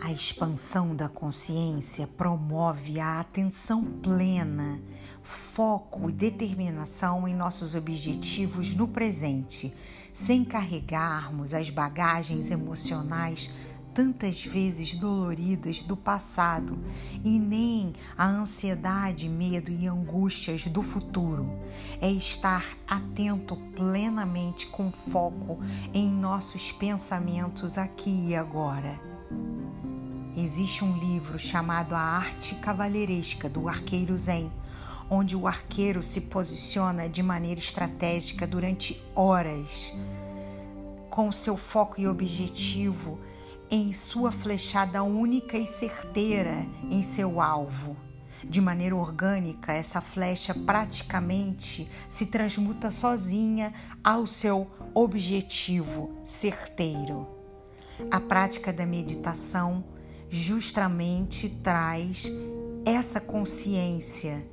A expansão da consciência promove a atenção plena, foco e determinação em nossos objetivos no presente, sem carregarmos as bagagens emocionais tantas vezes doloridas do passado e nem a ansiedade, medo e angústias do futuro. É estar atento plenamente com foco em nossos pensamentos aqui e agora. Existe um livro chamado A Arte Cavalheiresca do Arqueiro Zen, onde o arqueiro se posiciona de maneira estratégica durante horas, com seu foco e objetivo em sua flechada única e certeira em seu alvo. De maneira orgânica, essa flecha praticamente se transmuta sozinha ao seu objetivo certeiro. A prática da meditação justamente traz essa consciência